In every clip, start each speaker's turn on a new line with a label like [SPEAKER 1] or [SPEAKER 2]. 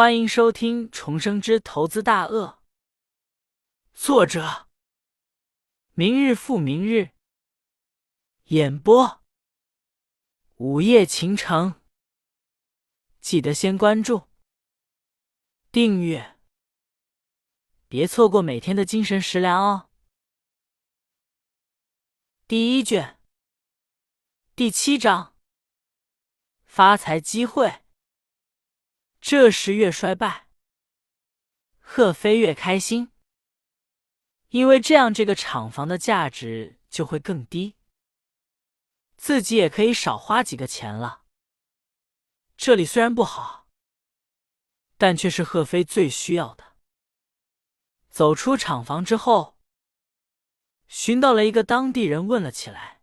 [SPEAKER 1] 欢迎收听《重生之投资大鳄》，作者：明日复明日，演播：午夜情城。记得先关注、订阅，别错过每天的精神食粮哦。第一卷，第七章：发财机会。这时越衰败，贺飞越开心，因为这样这个厂房的价值就会更低，自己也可以少花几个钱了。这里虽然不好，但却是贺飞最需要的。走出厂房之后，寻到了一个当地人，问了起来。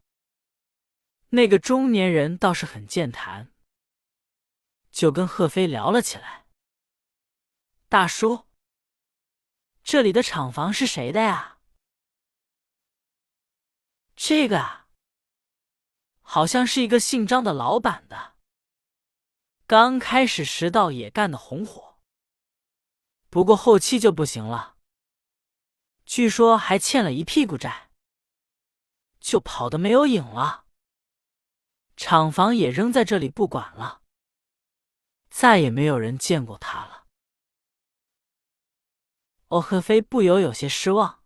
[SPEAKER 1] 那个中年人倒是很健谈。就跟贺飞聊了起来。大叔，这里的厂房是谁的呀？这个啊，好像是一个姓张的老板的。刚开始时倒也干得红火，不过后期就不行了。据说还欠了一屁股债，就跑得没有影了。厂房也扔在这里不管了。再也没有人见过他了。欧赫飞不由有些失望。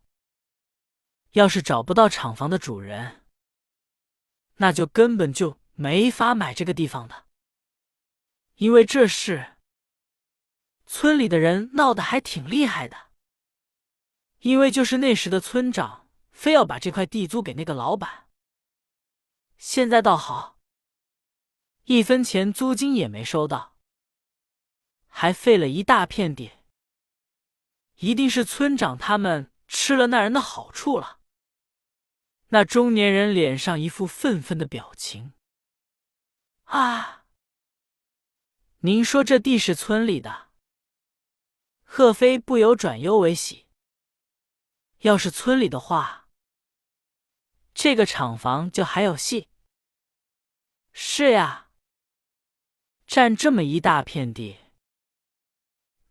[SPEAKER 1] 要是找不到厂房的主人，那就根本就没法买这个地方的。因为这事，村里的人闹得还挺厉害的。因为就是那时的村长非要把这块地租给那个老板，现在倒好，一分钱租金也没收到。还废了一大片地，一定是村长他们吃了那人的好处了。那中年人脸上一副愤愤的表情。啊，您说这地是村里的？贺飞不由转忧为喜。要是村里的话，这个厂房就还有戏。是呀，占这么一大片地。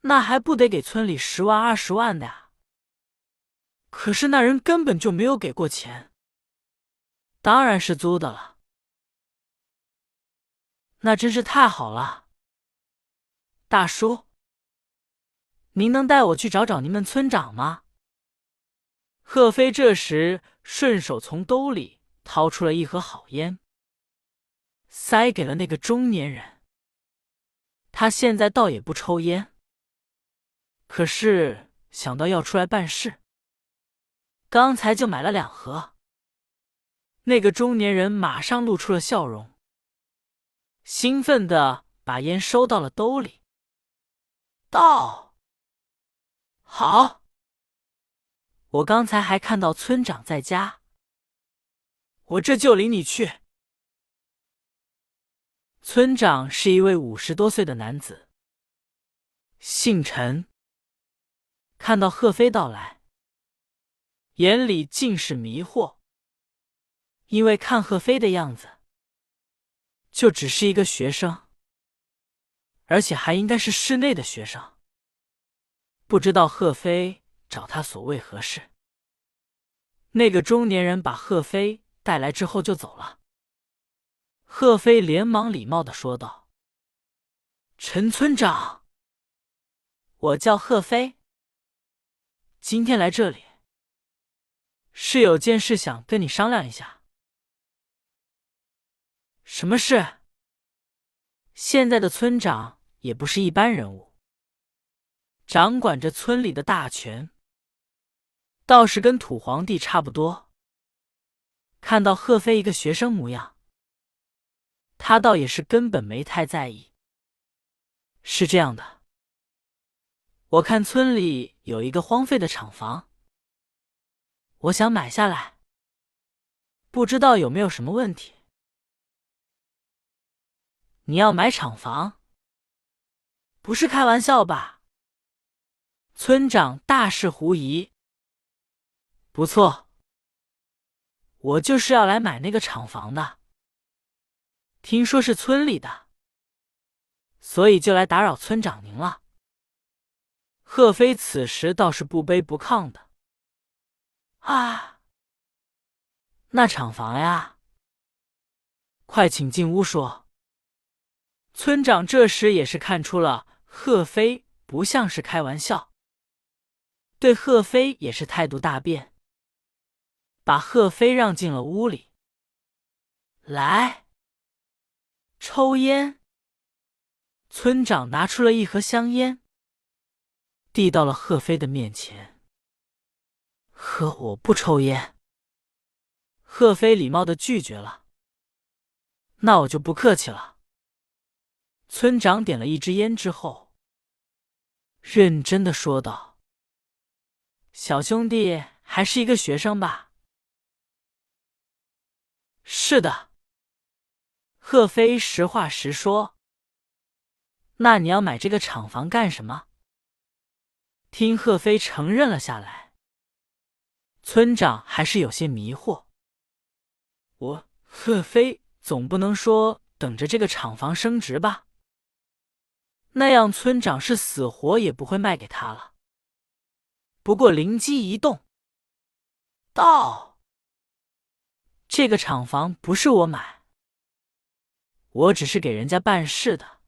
[SPEAKER 1] 那还不得给村里十万二十万的呀？可是那人根本就没有给过钱，当然是租的了。那真是太好了，大叔，您能带我去找找您们村长吗？贺飞这时顺手从兜里掏出了一盒好烟，塞给了那个中年人。他现在倒也不抽烟。可是想到要出来办事，刚才就买了两盒。那个中年人马上露出了笑容，兴奋的把烟收到了兜里，道：“好，我刚才还看到村长在家，我这就领你去。”村长是一位五十多岁的男子，姓陈。看到贺飞到来，眼里尽是迷惑。因为看贺飞的样子，就只是一个学生，而且还应该是室内的学生。不知道贺飞找他所为何事。那个中年人把贺飞带来之后就走了。贺飞连忙礼貌的说道：“陈村长，我叫贺飞。”今天来这里，是有件事想跟你商量一下。什么事？现在的村长也不是一般人物，掌管着村里的大权，倒是跟土皇帝差不多。看到贺飞一个学生模样，他倒也是根本没太在意。是这样的。我看村里有一个荒废的厂房，我想买下来，不知道有没有什么问题？你要买厂房？不是开玩笑吧？村长大是狐疑。不错，我就是要来买那个厂房的。听说是村里的，所以就来打扰村长您了。贺飞此时倒是不卑不亢的。啊，那厂房呀，快请进屋说。村长这时也是看出了贺飞不像是开玩笑，对贺飞也是态度大变，把贺飞让进了屋里。来，抽烟。村长拿出了一盒香烟，递到了贺飞的面前。呵，我不抽烟。贺飞礼貌的拒绝了。那我就不客气了。村长点了一支烟之后，认真的说道：“小兄弟还是一个学生吧？”“是的。”贺飞实话实说。“那你要买这个厂房干什么？”听贺飞承认了下来，村长还是有些迷惑。我贺飞总不能说等着这个厂房升值吧？那样，村长是死活也不会卖给他了。不过灵机一动，道：“这个厂房不是我买，我只是给人家办事的。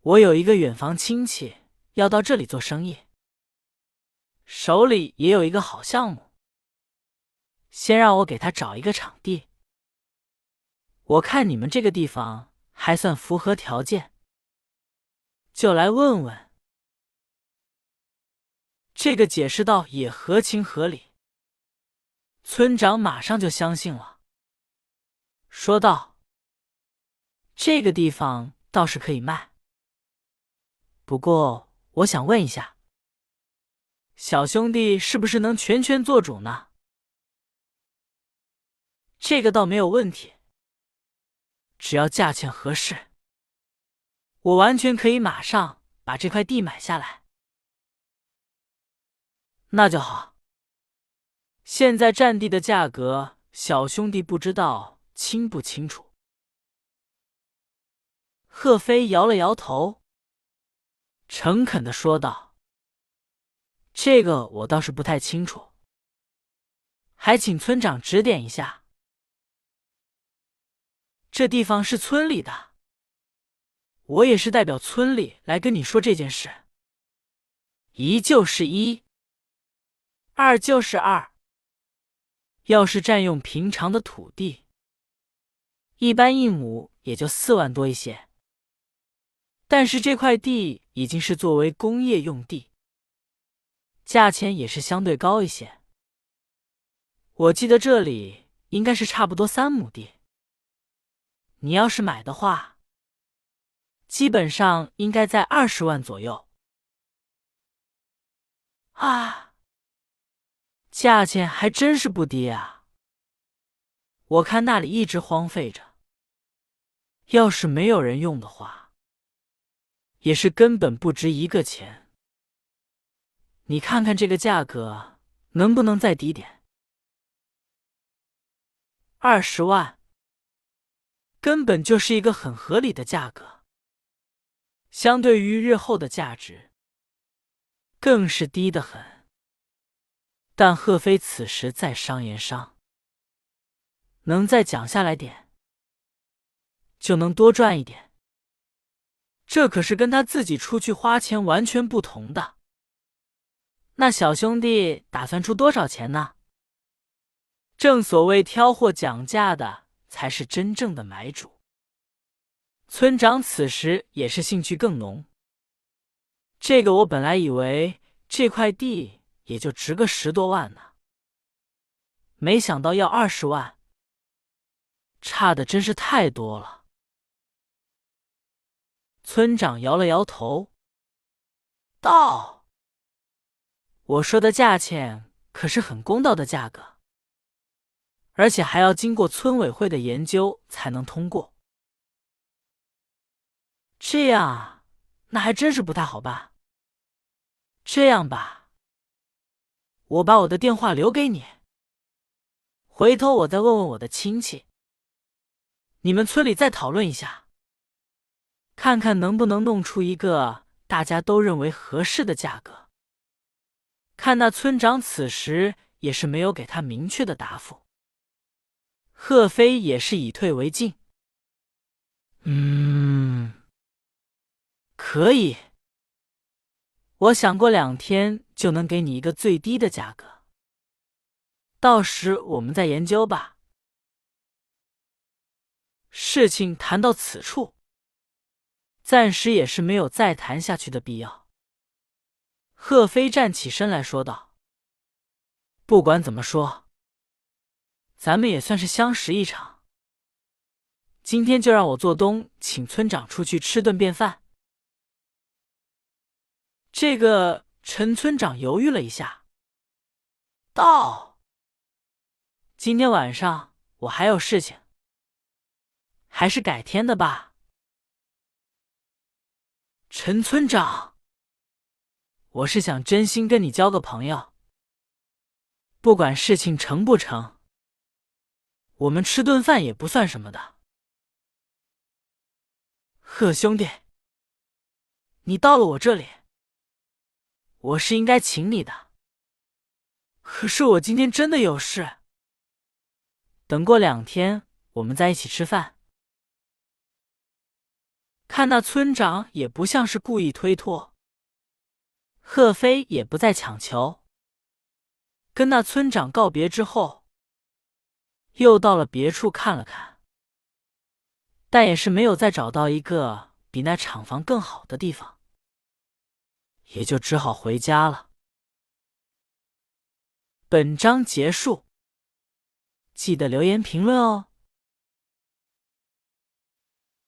[SPEAKER 1] 我有一个远房亲戚要到这里做生意，手里也有一个好项目，先让我给他找一个场地。我看你们这个地方还算符合条件。”就来问问，这个解释道也合情合理。村长马上就相信了，说道：“这个地方倒是可以卖，不过我想问一下，小兄弟是不是能全权做主呢？”这个倒没有问题，只要价钱合适。我完全可以马上把这块地买下来，那就好。现在占地的价格，小兄弟不知道清不清楚？贺飞摇了摇头，诚恳的说道：“这个我倒是不太清楚，还请村长指点一下。这地方是村里的。”我也是代表村里来跟你说这件事。一就是一，二就是二。要是占用平常的土地，一般一亩也就四万多一些。但是这块地已经是作为工业用地，价钱也是相对高一些。我记得这里应该是差不多三亩地。你要是买的话。基本上应该在二十万左右啊，价钱还真是不低啊！我看那里一直荒废着，要是没有人用的话，也是根本不值一个钱。你看看这个价格能不能再低点？二十万，根本就是一个很合理的价格。相对于日后的价值，更是低得很。但贺飞此时在商言商，能再讲下来点，就能多赚一点。这可是跟他自己出去花钱完全不同的。那小兄弟打算出多少钱呢？正所谓挑货讲价的才是真正的买主。村长此时也是兴趣更浓。这个我本来以为这块地也就值个十多万呢，没想到要二十万，差的真是太多了。村长摇了摇头，道：“我说的价钱可是很公道的价格，而且还要经过村委会的研究才能通过。”这样啊，那还真是不太好办。这样吧，我把我的电话留给你，回头我再问问我的亲戚，你们村里再讨论一下，看看能不能弄出一个大家都认为合适的价格。看那村长此时也是没有给他明确的答复。贺飞也是以退为进。嗯，可以。我想过两天就能给你一个最低的价格，到时我们再研究吧。事情谈到此处，暂时也是没有再谈下去的必要。贺飞站起身来说道：“不管怎么说，咱们也算是相识一场。今天就让我做东，请村长出去吃顿便饭。”这个陈村长犹豫了一下，道：“今天晚上我还有事情，还是改天的吧。”陈村长，我是想真心跟你交个朋友，不管事情成不成，我们吃顿饭也不算什么的。贺兄弟，你到了我这里。我是应该请你的，可是我今天真的有事。等过两天，我们再一起吃饭。看那村长也不像是故意推脱，贺飞也不再强求。跟那村长告别之后，又到了别处看了看，但也是没有再找到一个比那厂房更好的地方。也就只好回家了。本章结束，记得留言评论哦。